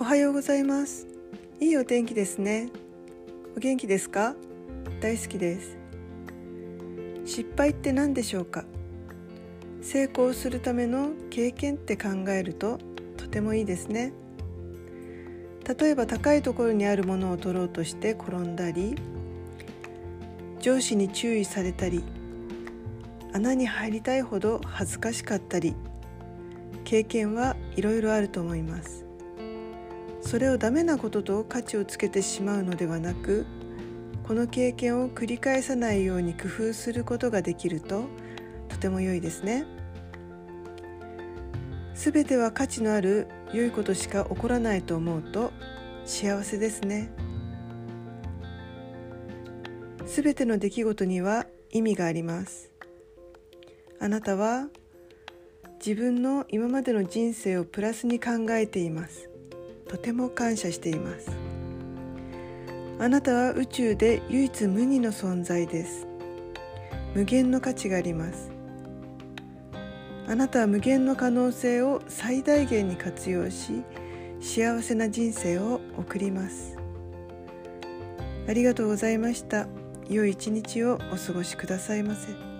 おはようございます。いいお天気ですね。お元気ですか？大好きです。失敗って何でしょうか？成功するための経験って考えるととてもいいですね。例えば高いところにあるものを取ろうとして転んだり上司に注意されたり穴に入りたいほど恥ずかしかったり経験はいろいろあると思います。それをダメなことと価値をつけてしまうのではなくこの経験を繰り返さないように工夫することができるととても良いですね。すべては価値のある良いことしか起こらないと思うと幸せですね。すべての出来事には意味があります。あなたは自分の今までの人生をプラスに考えています。とても感謝しています。あなたは宇宙で唯一無二の存在です。無限の価値があります。あなたは無限の可能性を最大限に活用し幸せな人生を送ります。ありがとうございました。良い一日をお過ごしくださいませ。